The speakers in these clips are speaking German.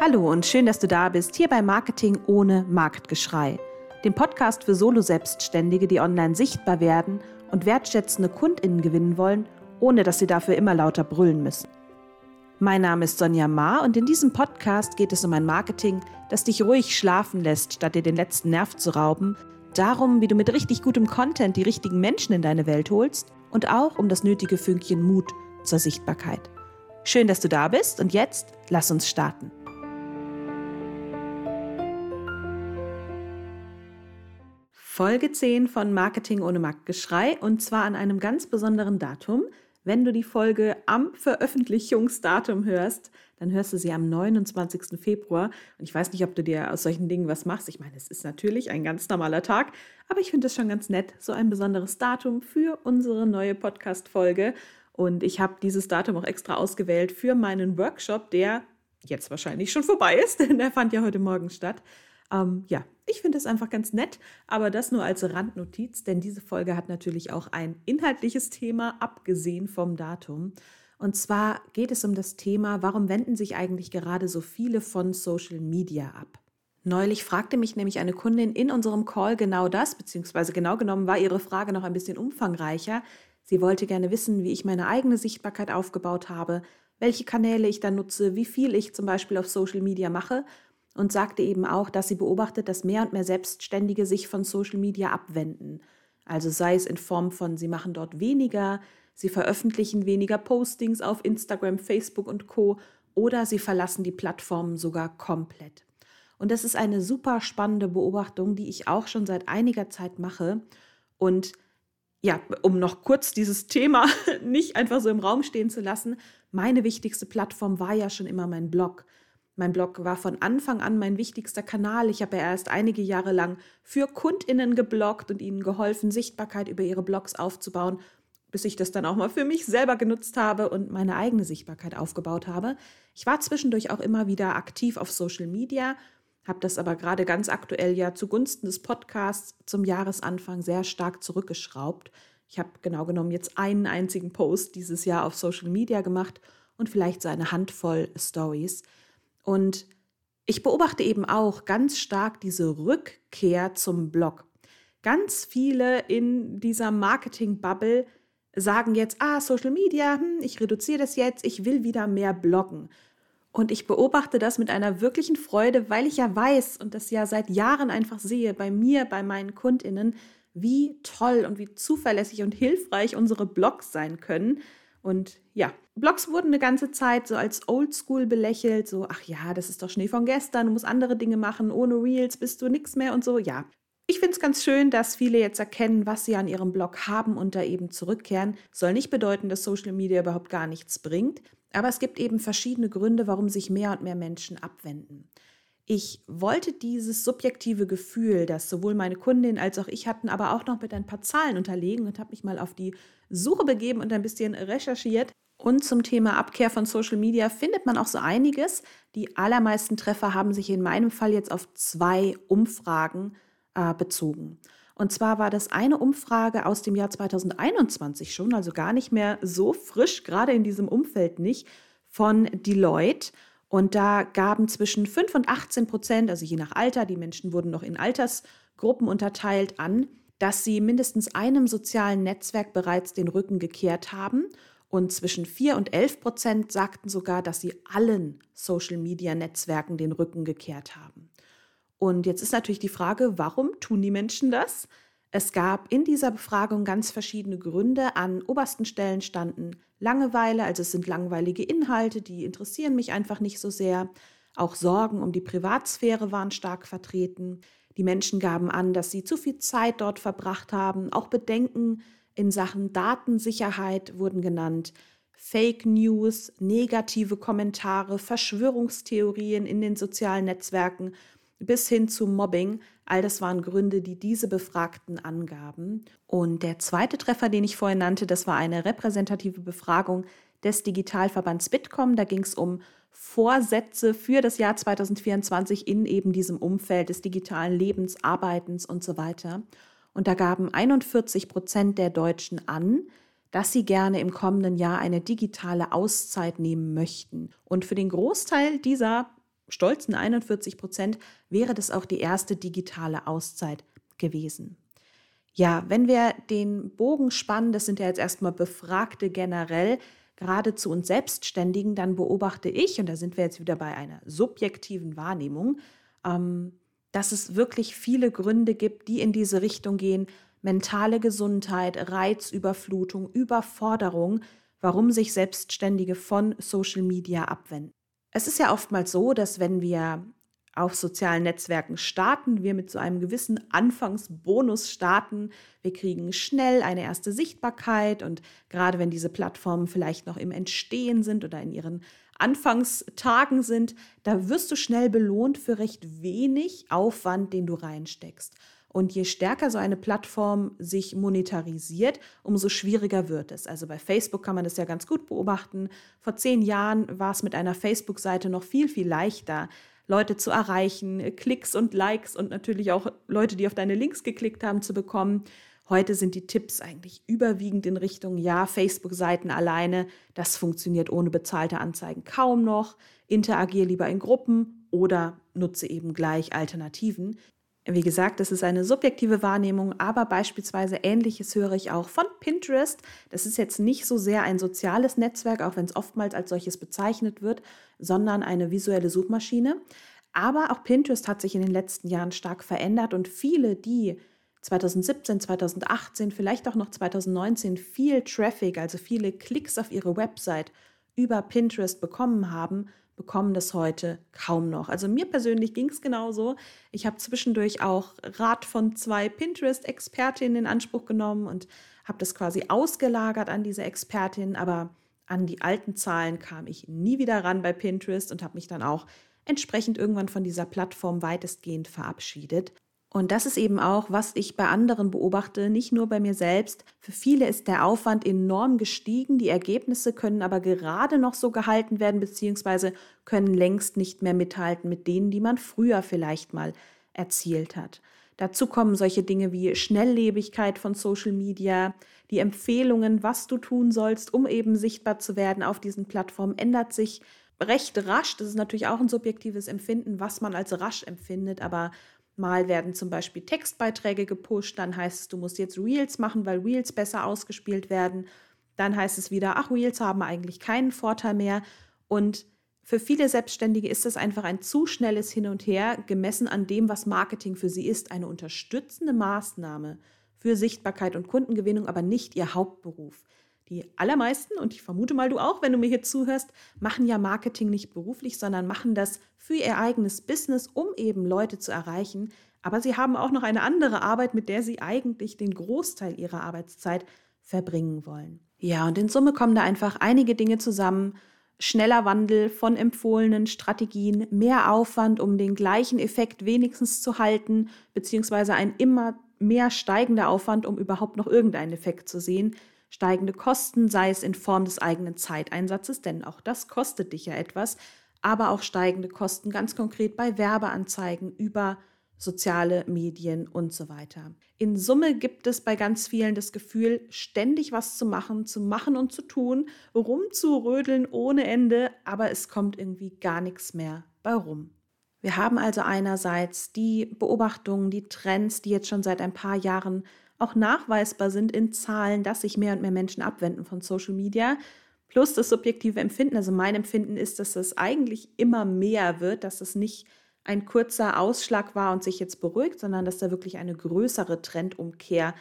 Hallo und schön, dass du da bist, hier bei Marketing ohne Marktgeschrei, dem Podcast für Solo-Selbstständige, die online sichtbar werden und wertschätzende KundInnen gewinnen wollen, ohne dass sie dafür immer lauter brüllen müssen. Mein Name ist Sonja Ma und in diesem Podcast geht es um ein Marketing, das dich ruhig schlafen lässt, statt dir den letzten Nerv zu rauben, darum, wie du mit richtig gutem Content die richtigen Menschen in deine Welt holst und auch um das nötige Fünkchen Mut zur Sichtbarkeit. Schön, dass du da bist und jetzt lass uns starten. Folge 10 von Marketing ohne Marktgeschrei und zwar an einem ganz besonderen Datum. Wenn du die Folge am Veröffentlichungsdatum hörst, dann hörst du sie am 29. Februar. Und ich weiß nicht, ob du dir aus solchen Dingen was machst. Ich meine, es ist natürlich ein ganz normaler Tag, aber ich finde es schon ganz nett, so ein besonderes Datum für unsere neue Podcast-Folge. Und ich habe dieses Datum auch extra ausgewählt für meinen Workshop, der jetzt wahrscheinlich schon vorbei ist, denn der fand ja heute Morgen statt. Ähm, ja, ich finde es einfach ganz nett, aber das nur als Randnotiz, denn diese Folge hat natürlich auch ein inhaltliches Thema, abgesehen vom Datum. Und zwar geht es um das Thema, warum wenden sich eigentlich gerade so viele von Social Media ab? Neulich fragte mich nämlich eine Kundin in unserem Call genau das, beziehungsweise genau genommen war ihre Frage noch ein bisschen umfangreicher. Sie wollte gerne wissen, wie ich meine eigene Sichtbarkeit aufgebaut habe, welche Kanäle ich da nutze, wie viel ich zum Beispiel auf Social Media mache und sagte eben auch, dass sie beobachtet, dass mehr und mehr Selbstständige sich von Social Media abwenden. Also sei es in Form von, sie machen dort weniger, sie veröffentlichen weniger Postings auf Instagram, Facebook und Co. oder sie verlassen die Plattformen sogar komplett. Und das ist eine super spannende Beobachtung, die ich auch schon seit einiger Zeit mache. Und ja, um noch kurz dieses Thema nicht einfach so im Raum stehen zu lassen, meine wichtigste Plattform war ja schon immer mein Blog. Mein Blog war von Anfang an mein wichtigster Kanal. Ich habe ja erst einige Jahre lang für Kundinnen gebloggt und ihnen geholfen, Sichtbarkeit über ihre Blogs aufzubauen, bis ich das dann auch mal für mich selber genutzt habe und meine eigene Sichtbarkeit aufgebaut habe. Ich war zwischendurch auch immer wieder aktiv auf Social Media, habe das aber gerade ganz aktuell ja zugunsten des Podcasts zum Jahresanfang sehr stark zurückgeschraubt. Ich habe genau genommen jetzt einen einzigen Post dieses Jahr auf Social Media gemacht und vielleicht so eine Handvoll Stories. Und ich beobachte eben auch ganz stark diese Rückkehr zum Blog. Ganz viele in dieser Marketing-Bubble sagen jetzt, ah, Social Media, hm, ich reduziere das jetzt, ich will wieder mehr bloggen. Und ich beobachte das mit einer wirklichen Freude, weil ich ja weiß und das ja seit Jahren einfach sehe, bei mir, bei meinen Kundinnen, wie toll und wie zuverlässig und hilfreich unsere Blogs sein können. Und ja, Blogs wurden eine ganze Zeit so als Oldschool belächelt, so, ach ja, das ist doch Schnee von gestern, du musst andere Dinge machen, ohne Reels bist du nichts mehr und so, ja. Ich finde es ganz schön, dass viele jetzt erkennen, was sie an ihrem Blog haben und da eben zurückkehren. Soll nicht bedeuten, dass Social Media überhaupt gar nichts bringt, aber es gibt eben verschiedene Gründe, warum sich mehr und mehr Menschen abwenden. Ich wollte dieses subjektive Gefühl, das sowohl meine Kundin als auch ich hatten, aber auch noch mit ein paar Zahlen unterlegen und habe mich mal auf die Suche begeben und ein bisschen recherchiert. Und zum Thema Abkehr von Social Media findet man auch so einiges. Die allermeisten Treffer haben sich in meinem Fall jetzt auf zwei Umfragen äh, bezogen. Und zwar war das eine Umfrage aus dem Jahr 2021 schon, also gar nicht mehr so frisch, gerade in diesem Umfeld nicht, von Deloitte. Und da gaben zwischen 5 und 18 Prozent, also je nach Alter, die Menschen wurden noch in Altersgruppen unterteilt, an, dass sie mindestens einem sozialen Netzwerk bereits den Rücken gekehrt haben. Und zwischen 4 und 11 Prozent sagten sogar, dass sie allen Social-Media-Netzwerken den Rücken gekehrt haben. Und jetzt ist natürlich die Frage, warum tun die Menschen das? Es gab in dieser Befragung ganz verschiedene Gründe. An obersten Stellen standen Langeweile, also es sind langweilige Inhalte, die interessieren mich einfach nicht so sehr. Auch Sorgen um die Privatsphäre waren stark vertreten. Die Menschen gaben an, dass sie zu viel Zeit dort verbracht haben. Auch Bedenken in Sachen Datensicherheit wurden genannt. Fake News, negative Kommentare, Verschwörungstheorien in den sozialen Netzwerken bis hin zu Mobbing. All das waren Gründe, die diese Befragten angaben. Und der zweite Treffer, den ich vorhin nannte, das war eine repräsentative Befragung des Digitalverbands Bitkom. Da ging es um Vorsätze für das Jahr 2024 in eben diesem Umfeld des digitalen Lebens, Arbeitens und so weiter. Und da gaben 41 Prozent der Deutschen an, dass sie gerne im kommenden Jahr eine digitale Auszeit nehmen möchten. Und für den Großteil dieser stolzen 41 Prozent wäre das auch die erste digitale Auszeit gewesen. Ja, wenn wir den Bogen spannen, das sind ja jetzt erstmal Befragte generell, gerade zu uns Selbstständigen, dann beobachte ich, und da sind wir jetzt wieder bei einer subjektiven Wahrnehmung, ähm, dass es wirklich viele Gründe gibt, die in diese Richtung gehen. Mentale Gesundheit, Reizüberflutung, Überforderung, warum sich Selbstständige von Social Media abwenden. Es ist ja oftmals so, dass wenn wir auf sozialen Netzwerken starten, wir mit so einem gewissen Anfangsbonus starten. Wir kriegen schnell eine erste Sichtbarkeit und gerade wenn diese Plattformen vielleicht noch im Entstehen sind oder in ihren Anfangstagen sind, da wirst du schnell belohnt für recht wenig Aufwand, den du reinsteckst. Und je stärker so eine Plattform sich monetarisiert, umso schwieriger wird es. Also bei Facebook kann man das ja ganz gut beobachten. Vor zehn Jahren war es mit einer Facebook-Seite noch viel, viel leichter, Leute zu erreichen, Klicks und Likes und natürlich auch Leute, die auf deine Links geklickt haben, zu bekommen. Heute sind die Tipps eigentlich überwiegend in Richtung, ja, Facebook-Seiten alleine, das funktioniert ohne bezahlte Anzeigen kaum noch. Interagier lieber in Gruppen oder nutze eben gleich Alternativen. Wie gesagt, das ist eine subjektive Wahrnehmung, aber beispielsweise ähnliches höre ich auch von Pinterest. Das ist jetzt nicht so sehr ein soziales Netzwerk, auch wenn es oftmals als solches bezeichnet wird, sondern eine visuelle Suchmaschine. Aber auch Pinterest hat sich in den letzten Jahren stark verändert und viele, die 2017, 2018, vielleicht auch noch 2019 viel Traffic, also viele Klicks auf ihre Website über Pinterest bekommen haben, bekommen das heute kaum noch. Also mir persönlich ging es genauso. Ich habe zwischendurch auch Rat von zwei Pinterest-Expertinnen in Anspruch genommen und habe das quasi ausgelagert an diese Expertin, aber an die alten Zahlen kam ich nie wieder ran bei Pinterest und habe mich dann auch entsprechend irgendwann von dieser Plattform weitestgehend verabschiedet. Und das ist eben auch, was ich bei anderen beobachte, nicht nur bei mir selbst. Für viele ist der Aufwand enorm gestiegen, die Ergebnisse können aber gerade noch so gehalten werden, beziehungsweise können längst nicht mehr mithalten mit denen, die man früher vielleicht mal erzielt hat. Dazu kommen solche Dinge wie Schnelllebigkeit von Social Media, die Empfehlungen, was du tun sollst, um eben sichtbar zu werden auf diesen Plattformen, ändert sich recht rasch. Das ist natürlich auch ein subjektives Empfinden, was man als rasch empfindet, aber Mal werden zum Beispiel Textbeiträge gepusht, dann heißt es, du musst jetzt Reels machen, weil Reels besser ausgespielt werden. Dann heißt es wieder, ach, Reels haben eigentlich keinen Vorteil mehr. Und für viele Selbstständige ist das einfach ein zu schnelles Hin und Her, gemessen an dem, was Marketing für sie ist. Eine unterstützende Maßnahme für Sichtbarkeit und Kundengewinnung, aber nicht ihr Hauptberuf. Die allermeisten, und ich vermute mal du auch, wenn du mir hier zuhörst, machen ja Marketing nicht beruflich, sondern machen das für ihr eigenes Business, um eben Leute zu erreichen. Aber sie haben auch noch eine andere Arbeit, mit der sie eigentlich den Großteil ihrer Arbeitszeit verbringen wollen. Ja, und in Summe kommen da einfach einige Dinge zusammen. Schneller Wandel von empfohlenen Strategien, mehr Aufwand, um den gleichen Effekt wenigstens zu halten, beziehungsweise ein immer mehr steigender Aufwand, um überhaupt noch irgendeinen Effekt zu sehen steigende Kosten, sei es in Form des eigenen Zeiteinsatzes, denn auch das kostet dich ja etwas, aber auch steigende Kosten ganz konkret bei Werbeanzeigen über soziale Medien und so weiter. In Summe gibt es bei ganz vielen das Gefühl, ständig was zu machen, zu machen und zu tun, rumzurödeln ohne Ende, aber es kommt irgendwie gar nichts mehr bei rum. Wir haben also einerseits die Beobachtungen, die Trends, die jetzt schon seit ein paar Jahren auch nachweisbar sind in Zahlen, dass sich mehr und mehr Menschen abwenden von Social Media. Plus das subjektive Empfinden. Also mein Empfinden ist, dass es eigentlich immer mehr wird, dass es nicht ein kurzer Ausschlag war und sich jetzt beruhigt, sondern dass da wirklich eine größere Trendumkehr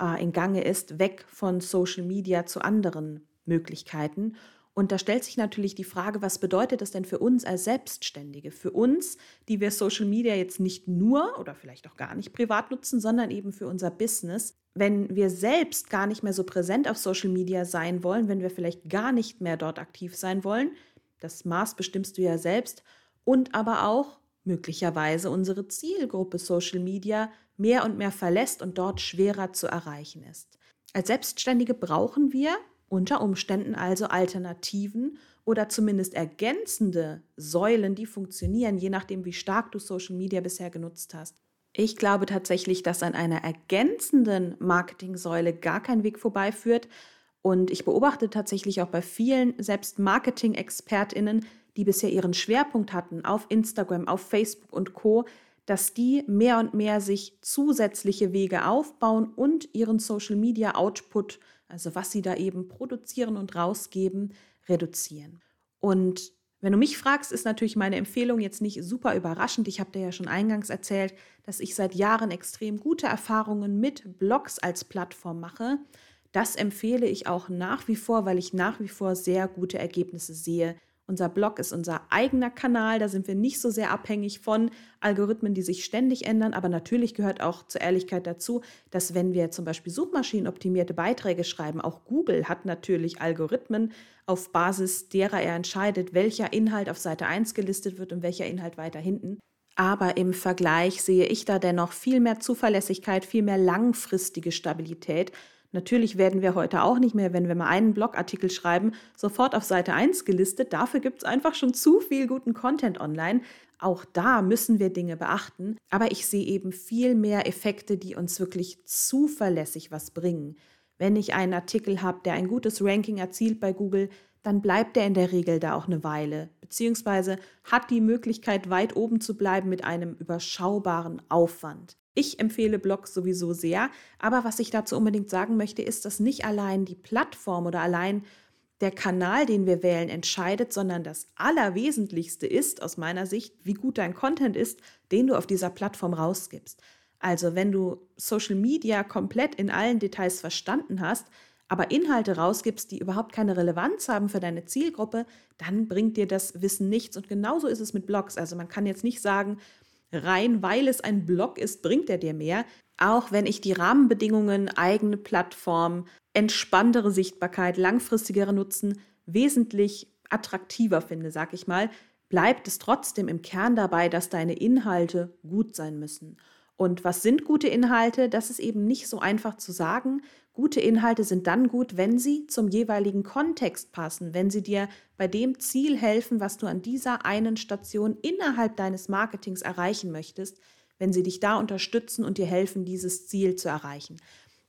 äh, in Gange ist, weg von Social Media zu anderen Möglichkeiten. Und da stellt sich natürlich die Frage, was bedeutet das denn für uns als Selbstständige? Für uns, die wir Social Media jetzt nicht nur oder vielleicht auch gar nicht privat nutzen, sondern eben für unser Business. Wenn wir selbst gar nicht mehr so präsent auf Social Media sein wollen, wenn wir vielleicht gar nicht mehr dort aktiv sein wollen, das Maß bestimmst du ja selbst, und aber auch möglicherweise unsere Zielgruppe Social Media mehr und mehr verlässt und dort schwerer zu erreichen ist. Als Selbstständige brauchen wir unter Umständen also Alternativen oder zumindest ergänzende Säulen, die funktionieren, je nachdem, wie stark du Social Media bisher genutzt hast. Ich glaube tatsächlich, dass an einer ergänzenden Marketingsäule gar kein Weg vorbeiführt. Und ich beobachte tatsächlich auch bei vielen, selbst Marketing-ExpertInnen, die bisher ihren Schwerpunkt hatten auf Instagram, auf Facebook und Co, dass die mehr und mehr sich zusätzliche Wege aufbauen und ihren Social Media Output, also was sie da eben produzieren und rausgeben, reduzieren. Und wenn du mich fragst, ist natürlich meine Empfehlung jetzt nicht super überraschend. Ich habe dir ja schon eingangs erzählt, dass ich seit Jahren extrem gute Erfahrungen mit Blogs als Plattform mache. Das empfehle ich auch nach wie vor, weil ich nach wie vor sehr gute Ergebnisse sehe unser Blog ist unser eigener Kanal, da sind wir nicht so sehr abhängig von Algorithmen, die sich ständig ändern. Aber natürlich gehört auch zur Ehrlichkeit dazu, dass wenn wir zum Beispiel suchmaschinenoptimierte Beiträge schreiben, auch Google hat natürlich Algorithmen, auf Basis derer er entscheidet, welcher Inhalt auf Seite 1 gelistet wird und welcher Inhalt weiter hinten. Aber im Vergleich sehe ich da dennoch viel mehr Zuverlässigkeit, viel mehr langfristige Stabilität Natürlich werden wir heute auch nicht mehr, wenn wir mal einen Blogartikel schreiben, sofort auf Seite 1 gelistet. Dafür gibt es einfach schon zu viel guten Content online. Auch da müssen wir Dinge beachten. Aber ich sehe eben viel mehr Effekte, die uns wirklich zuverlässig was bringen. Wenn ich einen Artikel habe, der ein gutes Ranking erzielt bei Google, dann bleibt er in der Regel da auch eine Weile, beziehungsweise hat die Möglichkeit, weit oben zu bleiben mit einem überschaubaren Aufwand. Ich empfehle Blogs sowieso sehr, aber was ich dazu unbedingt sagen möchte, ist, dass nicht allein die Plattform oder allein der Kanal, den wir wählen, entscheidet, sondern das Allerwesentlichste ist aus meiner Sicht, wie gut dein Content ist, den du auf dieser Plattform rausgibst. Also wenn du Social Media komplett in allen Details verstanden hast, aber Inhalte rausgibst, die überhaupt keine Relevanz haben für deine Zielgruppe, dann bringt dir das Wissen nichts. Und genauso ist es mit Blogs. Also man kann jetzt nicht sagen, rein weil es ein Blog ist, bringt er dir mehr. Auch wenn ich die Rahmenbedingungen, eigene Plattform, entspanntere Sichtbarkeit, langfristigere Nutzen wesentlich attraktiver finde, sag ich mal, bleibt es trotzdem im Kern dabei, dass deine Inhalte gut sein müssen. Und was sind gute Inhalte? Das ist eben nicht so einfach zu sagen. Gute Inhalte sind dann gut, wenn sie zum jeweiligen Kontext passen, wenn sie dir bei dem Ziel helfen, was du an dieser einen Station innerhalb deines Marketings erreichen möchtest, wenn sie dich da unterstützen und dir helfen, dieses Ziel zu erreichen.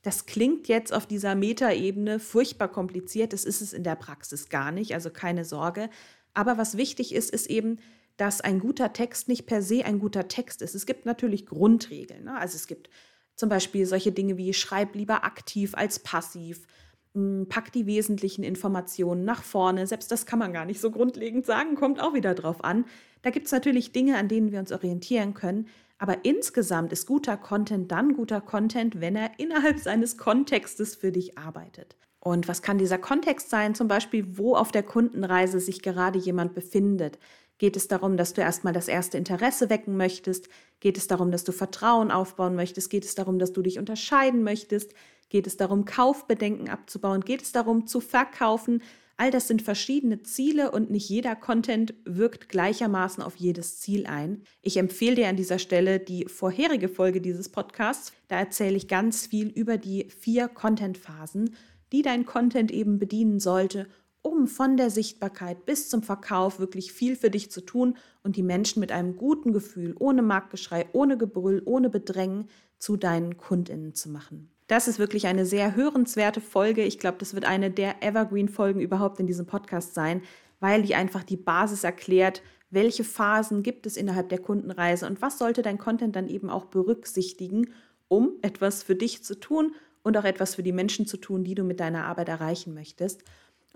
Das klingt jetzt auf dieser Metaebene furchtbar kompliziert, das ist es in der Praxis gar nicht, also keine Sorge. Aber was wichtig ist, ist eben, dass ein guter Text nicht per se ein guter Text ist. Es gibt natürlich Grundregeln. Ne? Also es gibt zum Beispiel solche Dinge wie schreib lieber aktiv als passiv, hm, pack die wesentlichen Informationen nach vorne. Selbst das kann man gar nicht so grundlegend sagen, kommt auch wieder drauf an. Da gibt es natürlich Dinge, an denen wir uns orientieren können. Aber insgesamt ist guter Content dann guter Content, wenn er innerhalb seines Kontextes für dich arbeitet. Und was kann dieser Kontext sein? Zum Beispiel, wo auf der Kundenreise sich gerade jemand befindet. Geht es darum, dass du erstmal das erste Interesse wecken möchtest? Geht es darum, dass du Vertrauen aufbauen möchtest? Geht es darum, dass du dich unterscheiden möchtest? Geht es darum, Kaufbedenken abzubauen? Geht es darum, zu verkaufen? All das sind verschiedene Ziele und nicht jeder Content wirkt gleichermaßen auf jedes Ziel ein. Ich empfehle dir an dieser Stelle die vorherige Folge dieses Podcasts. Da erzähle ich ganz viel über die vier Content-Phasen, die dein Content eben bedienen sollte, um von der Sichtbarkeit bis zum Verkauf wirklich viel für dich zu tun und die Menschen mit einem guten Gefühl, ohne Marktgeschrei, ohne Gebrüll, ohne Bedrängen zu deinen Kundinnen zu machen. Das ist wirklich eine sehr hörenswerte Folge. Ich glaube, das wird eine der Evergreen-Folgen überhaupt in diesem Podcast sein, weil die einfach die Basis erklärt, welche Phasen gibt es innerhalb der Kundenreise und was sollte dein Content dann eben auch berücksichtigen, um etwas für dich zu tun und auch etwas für die Menschen zu tun, die du mit deiner Arbeit erreichen möchtest.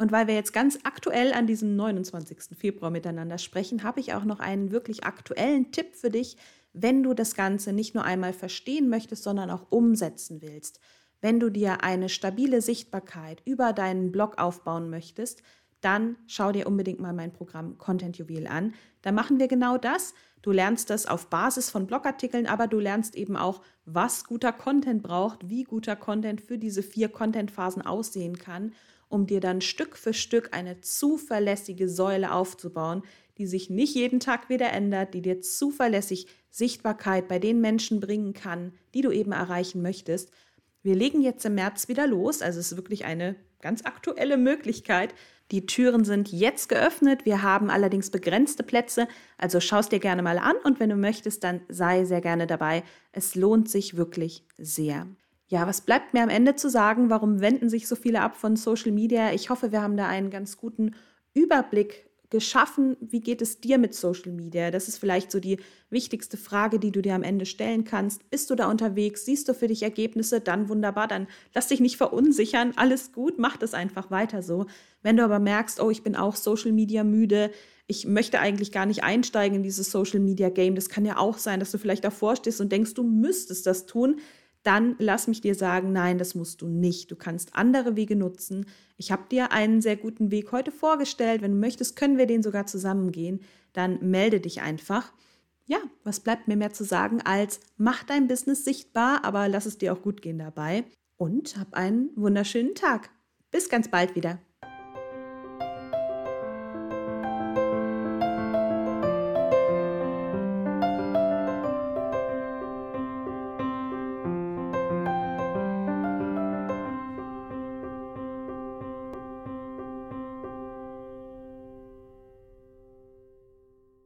Und weil wir jetzt ganz aktuell an diesem 29. Februar miteinander sprechen, habe ich auch noch einen wirklich aktuellen Tipp für dich, wenn du das Ganze nicht nur einmal verstehen möchtest, sondern auch umsetzen willst. Wenn du dir eine stabile Sichtbarkeit über deinen Blog aufbauen möchtest, dann schau dir unbedingt mal mein Programm Content Juwel an. Da machen wir genau das. Du lernst das auf Basis von Blogartikeln, aber du lernst eben auch, was guter Content braucht, wie guter Content für diese vier Content-Phasen aussehen kann um dir dann Stück für Stück eine zuverlässige Säule aufzubauen, die sich nicht jeden Tag wieder ändert, die dir zuverlässig Sichtbarkeit bei den Menschen bringen kann, die du eben erreichen möchtest. Wir legen jetzt im März wieder los, also es ist wirklich eine ganz aktuelle Möglichkeit. Die Türen sind jetzt geöffnet, wir haben allerdings begrenzte Plätze, also schau es dir gerne mal an und wenn du möchtest, dann sei sehr gerne dabei. Es lohnt sich wirklich sehr. Ja, was bleibt mir am Ende zu sagen? Warum wenden sich so viele ab von Social Media? Ich hoffe, wir haben da einen ganz guten Überblick geschaffen? Wie geht es dir mit Social Media? Das ist vielleicht so die wichtigste Frage, die du dir am Ende stellen kannst. Bist du da unterwegs? Siehst du für dich Ergebnisse? Dann wunderbar, dann lass dich nicht verunsichern. Alles gut, mach das einfach weiter so. Wenn du aber merkst, oh, ich bin auch Social Media müde, ich möchte eigentlich gar nicht einsteigen in dieses Social Media Game. Das kann ja auch sein, dass du vielleicht davor stehst und denkst, du müsstest das tun dann lass mich dir sagen, nein, das musst du nicht. Du kannst andere Wege nutzen. Ich habe dir einen sehr guten Weg heute vorgestellt. Wenn du möchtest, können wir den sogar zusammen gehen. Dann melde dich einfach. Ja, was bleibt mir mehr zu sagen als mach dein Business sichtbar, aber lass es dir auch gut gehen dabei und hab einen wunderschönen Tag. Bis ganz bald wieder.